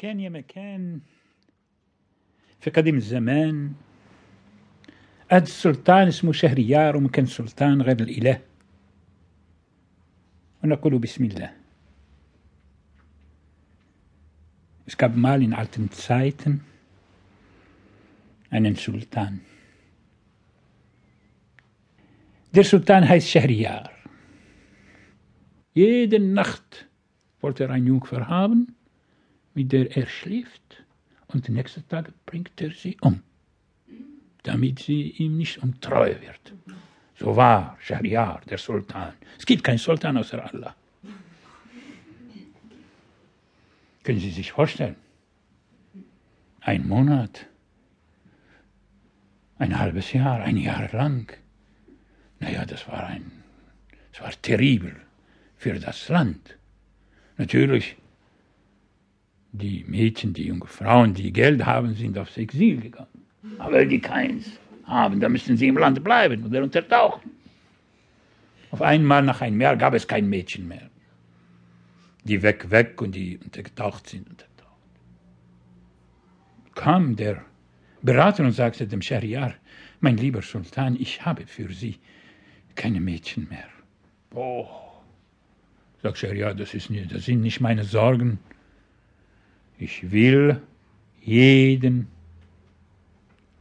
كان يا مكان. في قديم الزمان هذا السلطان اسمه شهريار وما كان سلطان غير الإله. ونقول بسم الله. اش كاب مال ان التن سايتن ان سلطان. دير سلطان هاي شهريار jeden nacht wollte er ein jung verhaben mit der er schläft, und den nächsten Tag bringt er sie um, damit sie ihm nicht untreu wird. So war Schahriar, der Sultan. Es gibt keinen Sultan außer Allah. Können Sie sich vorstellen? Ein Monat, ein halbes Jahr, ein Jahr lang. Naja, das war ein, das war terribel für das Land. Natürlich, die Mädchen, die jungen Frauen, die Geld haben, sind aufs Exil gegangen. Aber die keins haben, da müssen sie im Land bleiben oder untertauchen. Auf einmal nach einem Jahr gab es kein Mädchen mehr. Die weg, weg und die untergetaucht sind, untertaucht. Kam der Berater und sagte dem Scheriar, mein lieber Sultan, ich habe für Sie keine Mädchen mehr. Oh, sagt Scheriar, das, das sind nicht meine Sorgen. Ich will jeden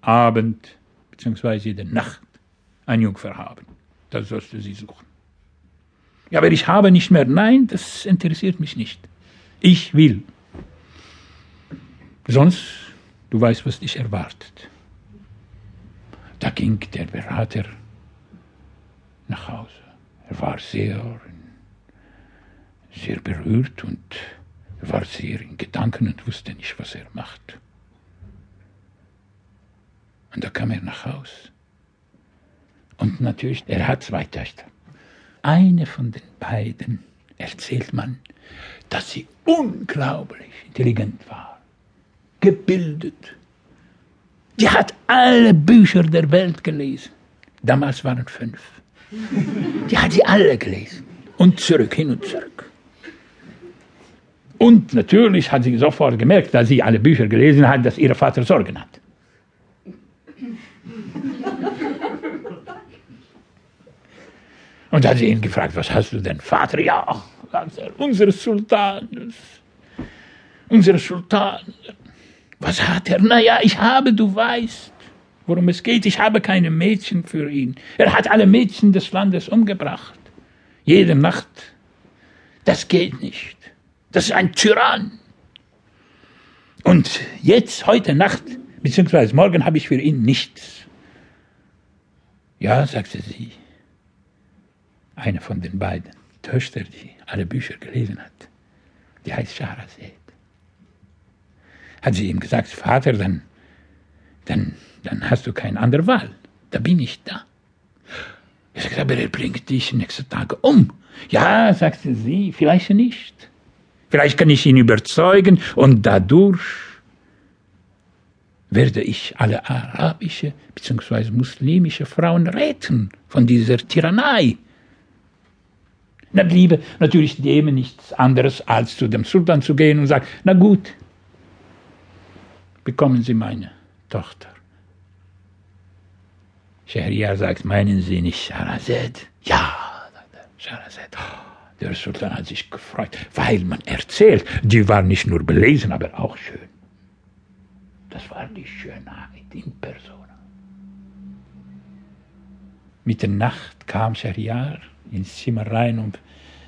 Abend bzw. jede Nacht eine Jungfer haben. Das sollst du sie suchen. Ja, aber ich habe nicht mehr. Nein, das interessiert mich nicht. Ich will. Sonst, du weißt, was dich erwartet. Da ging der Berater nach Hause. Er war sehr, sehr berührt und war sehr in Gedanken und wusste nicht, was er macht. Und da kam er nach Haus. Und natürlich, er hat zwei Töchter. Eine von den beiden erzählt man, dass sie unglaublich intelligent war, gebildet. Die hat alle Bücher der Welt gelesen. Damals waren fünf. Die hat sie alle gelesen. Und zurück, hin und zurück. Und natürlich hat sie sofort gemerkt, dass sie alle Bücher gelesen hat, dass ihr Vater Sorgen hat. Und hat sie ihn gefragt, was hast du denn, Vater? Ja, er, unsere Sultan, unsere Sultan. Was hat er? Naja, ich habe, du weißt, worum es geht. Ich habe keine Mädchen für ihn. Er hat alle Mädchen des Landes umgebracht. Jede Nacht. Das geht nicht. Das ist ein Tyrann. Und jetzt, heute Nacht, beziehungsweise morgen, habe ich für ihn nichts. Ja, sagte sie eine von den beiden Töchter, die alle Bücher gelesen hat, die heißt Shahrazad. Hat sie ihm gesagt, Vater, dann, dann, dann hast du keine andere Wahl. Da bin ich da. Er sagt, aber er bringt dich nächste Tage um. Ja, sagte sie, vielleicht nicht. Vielleicht kann ich ihn überzeugen und dadurch werde ich alle arabische bzw. muslimische Frauen retten von dieser Tyrannei. Dann bliebe natürlich dem nichts anderes, als zu dem Sultan zu gehen und sagen, na gut, bekommen Sie meine Tochter. Schahriar sagt, meinen Sie nicht Shahrazad? Ja, sagt er, Shahrazad. Der Sultan hat sich gefreut, weil man erzählt, die war nicht nur belesen, aber auch schön. Das war die Schönheit in Persona. Mit der Nacht kam Schahriar ins Zimmer rein, um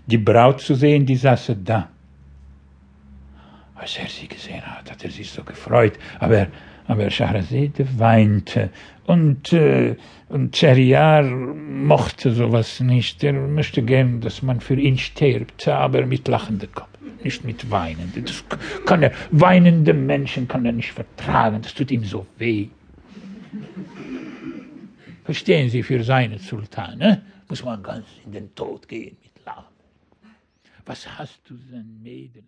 die Braut zu sehen, die saß da. Als er sie gesehen hat, hat er sich so gefreut, aber, aber Shahrazad weinte und, äh, und Cheriar mochte sowas nicht. Er möchte gern, dass man für ihn stirbt, aber mit lachendem Kopf, nicht mit weinenden. Das kann er, weinende Menschen kann er nicht vertragen, das tut ihm so weh. Verstehen Sie, für seinen Sultan, ne? muss man ganz in den Tod gehen mit Lachen. Was hast du denn, Mädel?